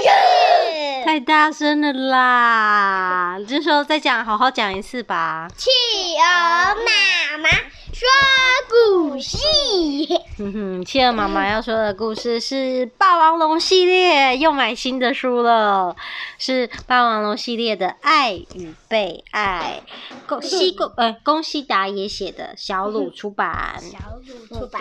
太大声了啦！这时候再讲，好好讲一次吧。企鹅妈妈说故事。哼哼，企鹅妈妈要说的故事是《霸王龙》系列，又买新的书了，是《霸王龙》系列的《爱与被爱》。宫西宫呃，宫西达也写的，小鲁出版。小鲁出版。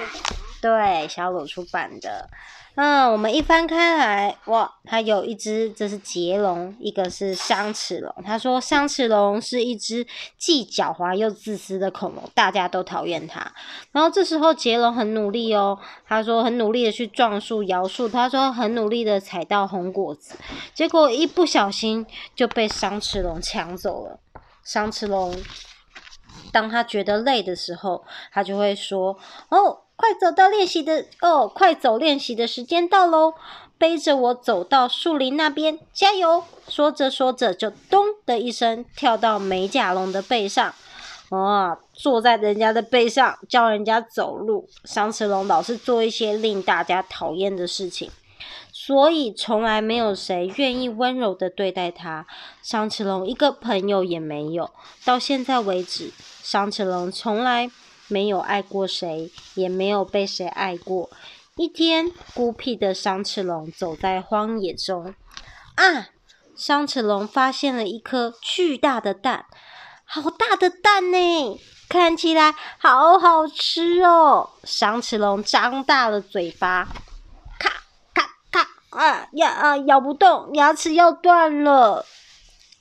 对，小鲁出版的。嗯，我们一翻开来，哇，它有一只，这是捷龙，一个是香齿龙。他说，香齿龙是一只既狡猾又自私的恐龙，大家都讨厌它。然后这时候捷龙很努力哦，他说很努力的去撞树摇树，他说很努力的采到红果子，结果一不小心就被香齿龙抢走了。香齿龙当他觉得累的时候，他就会说，哦。快走到练习的哦！快走，练习的时间到喽！背着我走到树林那边，加油！说着说着，就咚的一声跳到美甲龙的背上，哦，坐在人家的背上教人家走路。香齿龙老是做一些令大家讨厌的事情，所以从来没有谁愿意温柔的对待它。香齿龙一个朋友也没有，到现在为止，香齿龙从来。没有爱过谁，也没有被谁爱过。一天，孤僻的香齿龙走在荒野中，啊！香齿龙发现了一颗巨大的蛋，好大的蛋呢，看起来好好吃哦。香齿龙张大了嘴巴，咔咔咔，啊呀啊，咬不动，牙齿要断了。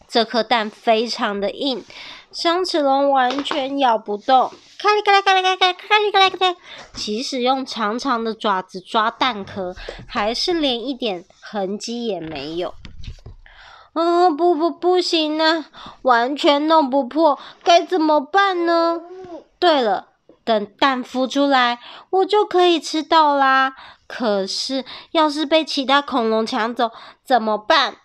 这颗蛋非常的硬，香齿龙完全咬不动。咔哩咔啦咔哩咔咔咔哩咔啦咔啦，即使用长长的爪子抓蛋壳，还是连一点痕迹也没有。啊，不不不行啊，完全弄不破，该怎么办呢？对了，等蛋孵出来，我就可以吃到啦。可是，要是被其他恐龙抢走怎么办？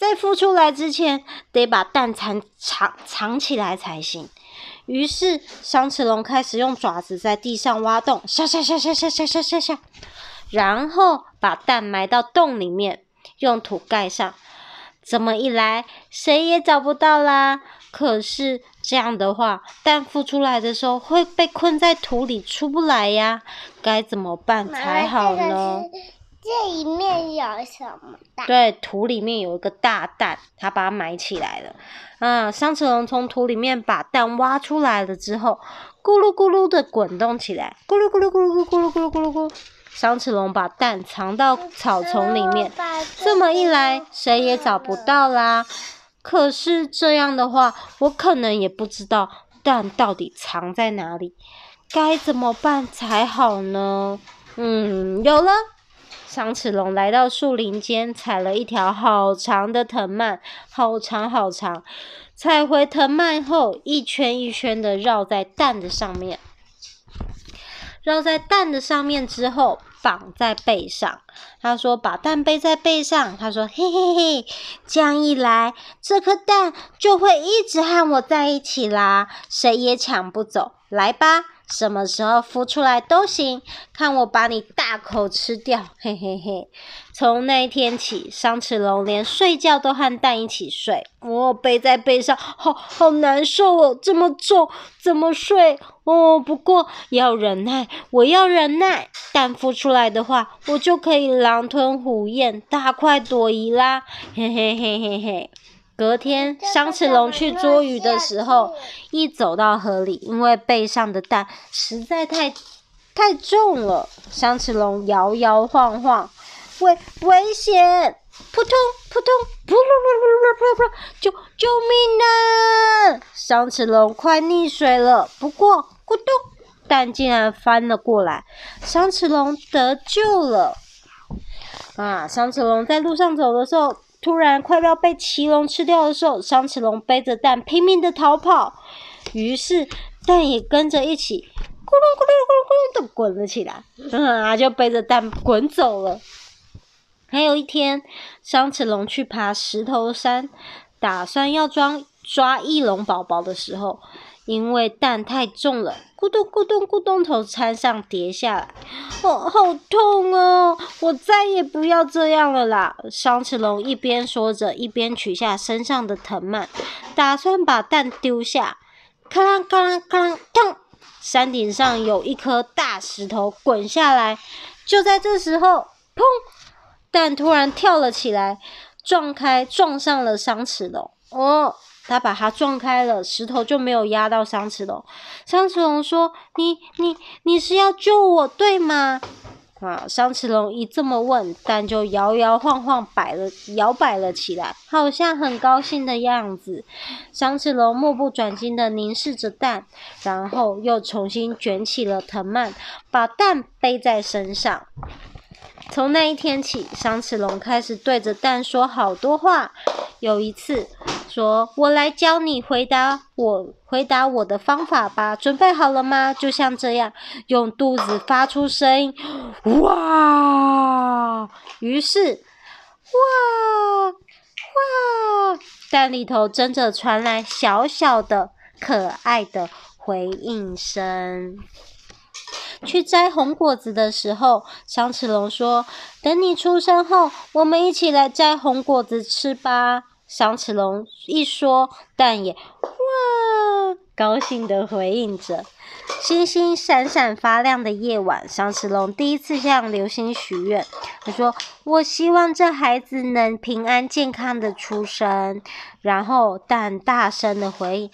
在孵出来之前，得把蛋藏藏藏起来才行。于是，双齿龙开始用爪子在地上挖洞，下下下下下下下下下，然后把蛋埋到洞里面，用土盖上。这么一来，谁也找不到啦。可是这样的话，蛋孵出来的时候会被困在土里出不来呀，该怎么办才好呢？这里面有什么蛋？对，土里面有一个大蛋，它把它埋起来了。啊，香齿龙从土里面把蛋挖出来了之后，咕噜咕噜的滚动起来，咕噜咕噜咕噜咕噜咕噜咕噜咕噜咕。香齿龙把蛋藏到草丛里面，这么一来，谁也找不到啦。可是这样的话，我可能也不知道蛋到底藏在哪里，该怎么办才好呢？嗯，有了。香齿龙来到树林间，采了一条好长的藤蔓，好长好长。采回藤蔓后，一圈一圈的绕在蛋的上面，绕在蛋的上面之后，绑在背上。他说：“把蛋背在背上。”他说：“嘿嘿嘿，这样一来，这颗蛋就会一直和我在一起啦，谁也抢不走。来吧。”什么时候孵出来都行，看我把你大口吃掉，嘿嘿嘿！从那一天起，香齿龙连睡觉都和蛋一起睡。哦，背在背上，好好难受哦，这么重，怎么睡？哦，不过要忍耐，我要忍耐。蛋孵出来的话，我就可以狼吞虎咽，大快朵颐啦，嘿嘿嘿嘿嘿。隔天，香齿龙去捉鱼的时候，一走到河里，因为背上的蛋实在太太重了，香齿龙摇摇晃晃，危危险！扑通扑通，扑噜噜噜噜噜噜，救救命啊！香齿龙快溺水了，不过咕咚，蛋竟然翻了过来，香齿龙得救了。啊，香齿龙在路上走的时候。突然快要被奇龙吃掉的时候，香齿龙背着蛋拼命的逃跑，于是蛋也跟着一起咕噜咕噜咕噜咕噜的滚了起来，啊，就背着蛋滚走了。还有一天，香齿龙去爬石头山，打算要装抓翼龙宝宝的时候，因为蛋太重了，咕咚咕咚咕咚从山上跌下来，哦，好痛哦！我再也不要这样了啦！双齿龙一边说着，一边取下身上的藤蔓，打算把蛋丢下。咔啦咔啦咔啦，咚！山顶上有一颗大石头滚下来。就在这时候，砰！蛋突然跳了起来，撞开，撞上了双齿龙。哦，他把它撞开了，石头就没有压到双齿龙。双齿龙说：“你、你、你是要救我，对吗？”啊！双齿龙一这么问，蛋就摇摇晃晃摆了，摇摆了起来，好像很高兴的样子。双齿龙目不转睛地凝视着蛋，然后又重新卷起了藤蔓，把蛋背在身上。从那一天起，双齿龙开始对着蛋说好多话。有一次，说：“我来教你回答我回答我的方法吧，准备好了吗？”就像这样，用肚子发出声音，哇！于是，哇哇，蛋里头真的传来小小的、可爱的回应声。去摘红果子的时候，双齿龙说：“等你出生后，我们一起来摘红果子吃吧。”双齿龙一说，蛋也哇，高兴地回应着。星星闪闪发亮的夜晚，双齿龙第一次向流星许愿。他说：“我希望这孩子能平安健康的出生。”然后蛋大声地回应。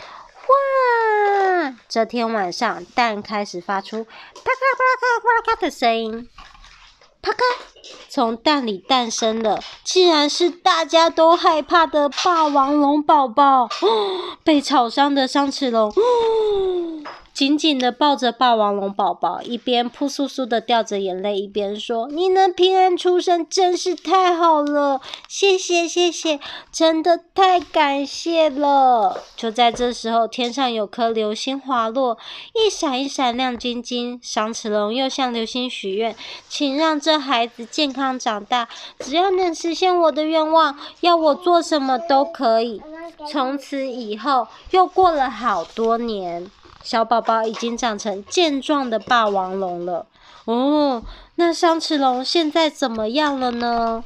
哇！这天晚上，蛋开始发出啪啪啪咔啪咔的声音，啪咔，从蛋里诞生了，竟然是大家都害怕的霸王龙宝宝。被炒伤的双齿龙。哦紧紧地抱着霸王龙宝宝，一边扑簌簌地掉着眼泪，一边说：“你能平安出生，真是太好了！谢谢，谢谢，真的太感谢了！”就在这时候，天上有颗流星滑落，一闪一闪亮晶晶。双齿龙又向流星许愿：“请让这孩子健康长大，只要能实现我的愿望，要我做什么都可以。”从此以后，又过了好多年。小宝宝已经长成健壮的霸王龙了。哦，那双齿龙现在怎么样了呢？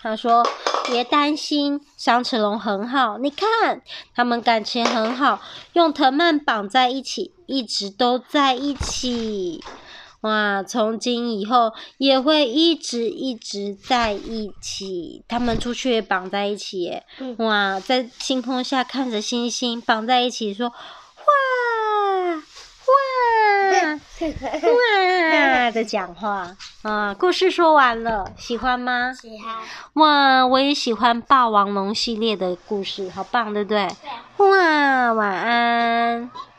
他说：“别担心，双齿龙很好。你看，他们感情很好，用藤蔓绑在一起，一直都在一起。哇，从今以后也会一直一直在一起。他们出去也绑在一起耶。哇，在星空下看着星星，绑在一起说。” 哇的讲话啊！故事说完了，喜欢吗？喜欢。哇，我也喜欢霸王龙系列的故事，好棒，对不对？对。哇，晚安。